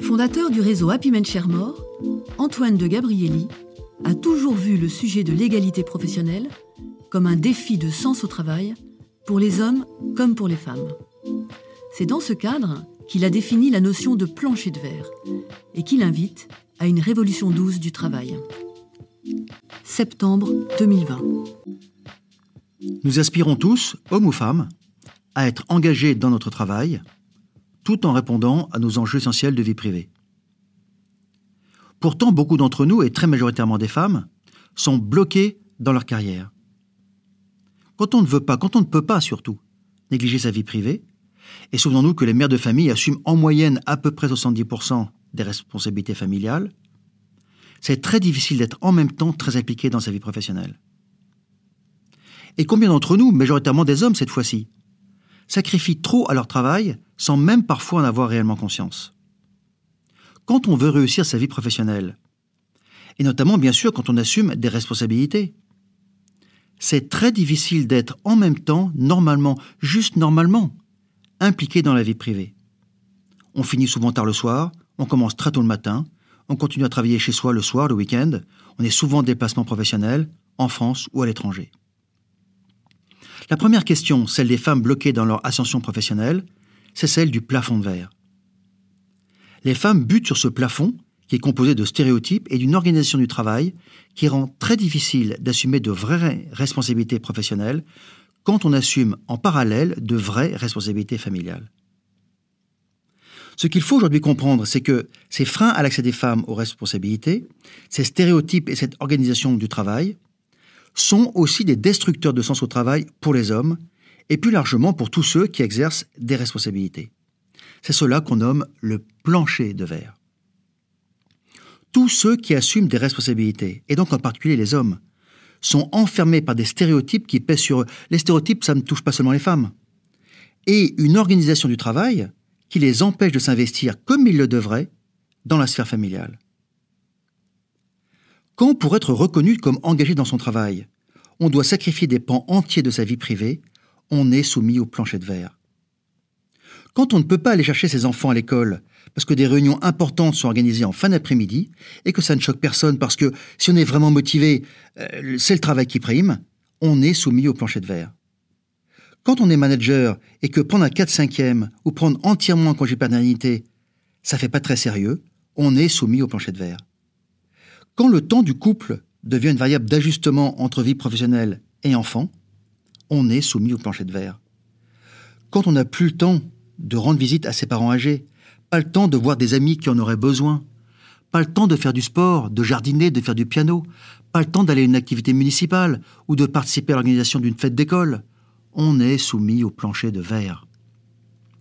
Fondateur du réseau Happy Men Share More, Antoine de Gabrielli a toujours vu le sujet de l'égalité professionnelle comme un défi de sens au travail pour les hommes comme pour les femmes. C'est dans ce cadre qu'il a défini la notion de plancher de verre et qu'il invite à une révolution douce du travail. Septembre 2020. Nous aspirons tous, hommes ou femmes, à être engagés dans notre travail, tout en répondant à nos enjeux essentiels de vie privée. Pourtant, beaucoup d'entre nous, et très majoritairement des femmes, sont bloqués dans leur carrière. Quand on ne veut pas, quand on ne peut pas surtout, négliger sa vie privée, et souvenons-nous que les mères de famille assument en moyenne à peu près 70% des responsabilités familiales, c'est très difficile d'être en même temps très impliqué dans sa vie professionnelle. Et combien d'entre nous, majoritairement des hommes cette fois-ci, sacrifient trop à leur travail sans même parfois en avoir réellement conscience Quand on veut réussir sa vie professionnelle, et notamment bien sûr quand on assume des responsabilités, c'est très difficile d'être en même temps, normalement, juste normalement, impliqué dans la vie privée. On finit souvent tard le soir, on commence très tôt le matin, on continue à travailler chez soi le soir, le week-end, on est souvent en déplacement professionnel, en France ou à l'étranger. La première question, celle des femmes bloquées dans leur ascension professionnelle, c'est celle du plafond de verre. Les femmes butent sur ce plafond qui est composé de stéréotypes et d'une organisation du travail qui rend très difficile d'assumer de vraies responsabilités professionnelles quand on assume en parallèle de vraies responsabilités familiales. Ce qu'il faut aujourd'hui comprendre, c'est que ces freins à l'accès des femmes aux responsabilités, ces stéréotypes et cette organisation du travail sont aussi des destructeurs de sens au travail pour les hommes et plus largement pour tous ceux qui exercent des responsabilités. C'est cela qu'on nomme le plancher de verre. Tous ceux qui assument des responsabilités, et donc en particulier les hommes, sont enfermés par des stéréotypes qui pèsent sur eux. Les stéréotypes, ça ne touche pas seulement les femmes. Et une organisation du travail qui les empêche de s'investir comme ils le devraient dans la sphère familiale. Quand, pour être reconnu comme engagé dans son travail, on doit sacrifier des pans entiers de sa vie privée, on est soumis au plancher de verre. Quand on ne peut pas aller chercher ses enfants à l'école parce que des réunions importantes sont organisées en fin d'après-midi et que ça ne choque personne parce que si on est vraiment motivé, euh, c'est le travail qui prime, on est soumis au plancher de verre. Quand on est manager et que prendre un 4-5e ou prendre entièrement un congé paternité, ça fait pas très sérieux, on est soumis au plancher de verre. Quand le temps du couple devient une variable d'ajustement entre vie professionnelle et enfant, on est soumis au plancher de verre. Quand on n'a plus le temps de rendre visite à ses parents âgés, pas le temps de voir des amis qui en auraient besoin, pas le temps de faire du sport, de jardiner, de faire du piano, pas le temps d'aller à une activité municipale ou de participer à l'organisation d'une fête d'école, on est soumis au plancher de verre.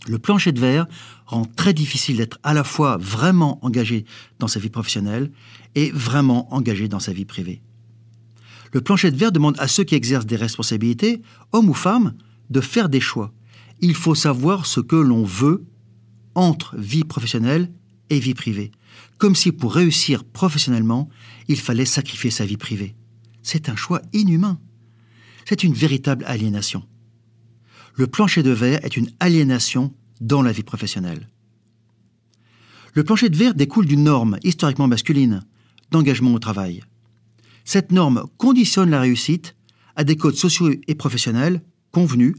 Le plancher de verre rend très difficile d'être à la fois vraiment engagé dans sa vie professionnelle et vraiment engagé dans sa vie privée. Le plancher de verre demande à ceux qui exercent des responsabilités, hommes ou femmes, de faire des choix. Il faut savoir ce que l'on veut entre vie professionnelle et vie privée. Comme si pour réussir professionnellement, il fallait sacrifier sa vie privée. C'est un choix inhumain. C'est une véritable aliénation le plancher de verre est une aliénation dans la vie professionnelle. Le plancher de verre découle d'une norme historiquement masculine d'engagement au travail. Cette norme conditionne la réussite à des codes sociaux et professionnels convenus,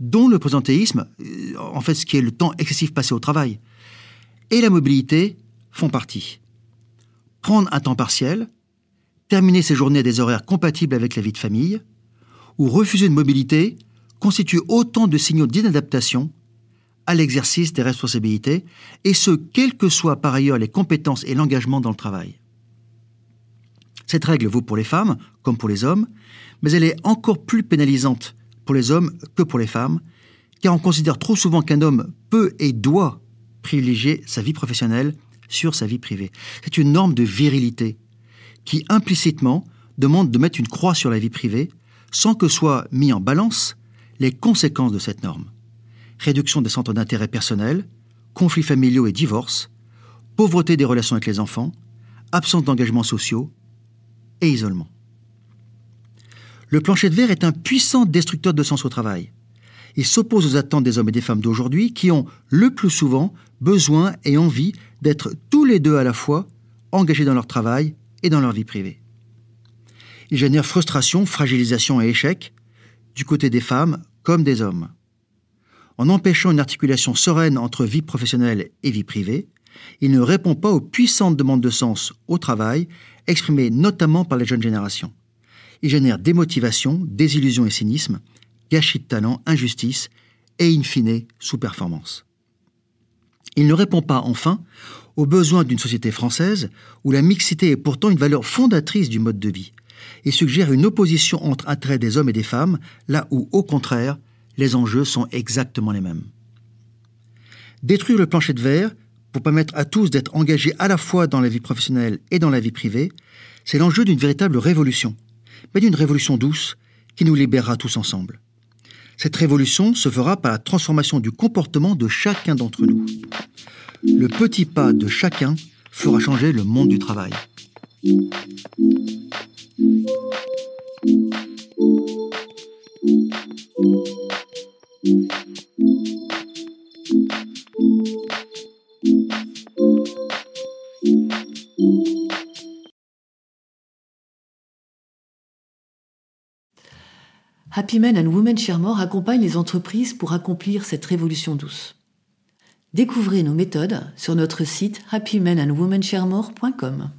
dont le présentéisme, euh, en fait ce qui est le temps excessif passé au travail, et la mobilité font partie. Prendre un temps partiel, terminer ses journées à des horaires compatibles avec la vie de famille, ou refuser une mobilité constituent autant de signaux d'inadaptation à l'exercice des responsabilités, et ce, quelles que soient par ailleurs les compétences et l'engagement dans le travail. Cette règle vaut pour les femmes comme pour les hommes, mais elle est encore plus pénalisante pour les hommes que pour les femmes, car on considère trop souvent qu'un homme peut et doit privilégier sa vie professionnelle sur sa vie privée. C'est une norme de virilité qui implicitement demande de mettre une croix sur la vie privée sans que soient mis en balance les conséquences de cette norme. Réduction des centres d'intérêt personnels, conflits familiaux et divorces, pauvreté des relations avec les enfants, absence d'engagements sociaux et isolement. Le plancher de verre est un puissant destructeur de sens au travail. Il s'oppose aux attentes des hommes et des femmes d'aujourd'hui qui ont le plus souvent besoin et envie d'être tous les deux à la fois engagés dans leur travail et dans leur vie privée. Il génère frustration, fragilisation et échec du côté des femmes comme des hommes. En empêchant une articulation sereine entre vie professionnelle et vie privée, il ne répond pas aux puissantes demandes de sens au travail exprimées notamment par les jeunes générations. Il génère démotivation, désillusion et cynisme, gâchis de talent, injustice et, in fine, sous-performance. Il ne répond pas, enfin, aux besoins d'une société française où la mixité est pourtant une valeur fondatrice du mode de vie et suggère une opposition entre intérêts des hommes et des femmes, là où, au contraire, les enjeux sont exactement les mêmes. Détruire le plancher de verre pour permettre à tous d'être engagés à la fois dans la vie professionnelle et dans la vie privée, c'est l'enjeu d'une véritable révolution, mais d'une révolution douce qui nous libérera tous ensemble. Cette révolution se fera par la transformation du comportement de chacun d'entre nous. Le petit pas de chacun fera changer le monde du travail. Happy Men and Women Sharemore accompagne les entreprises pour accomplir cette révolution douce. Découvrez nos méthodes sur notre site happymenandwomensharemore.com.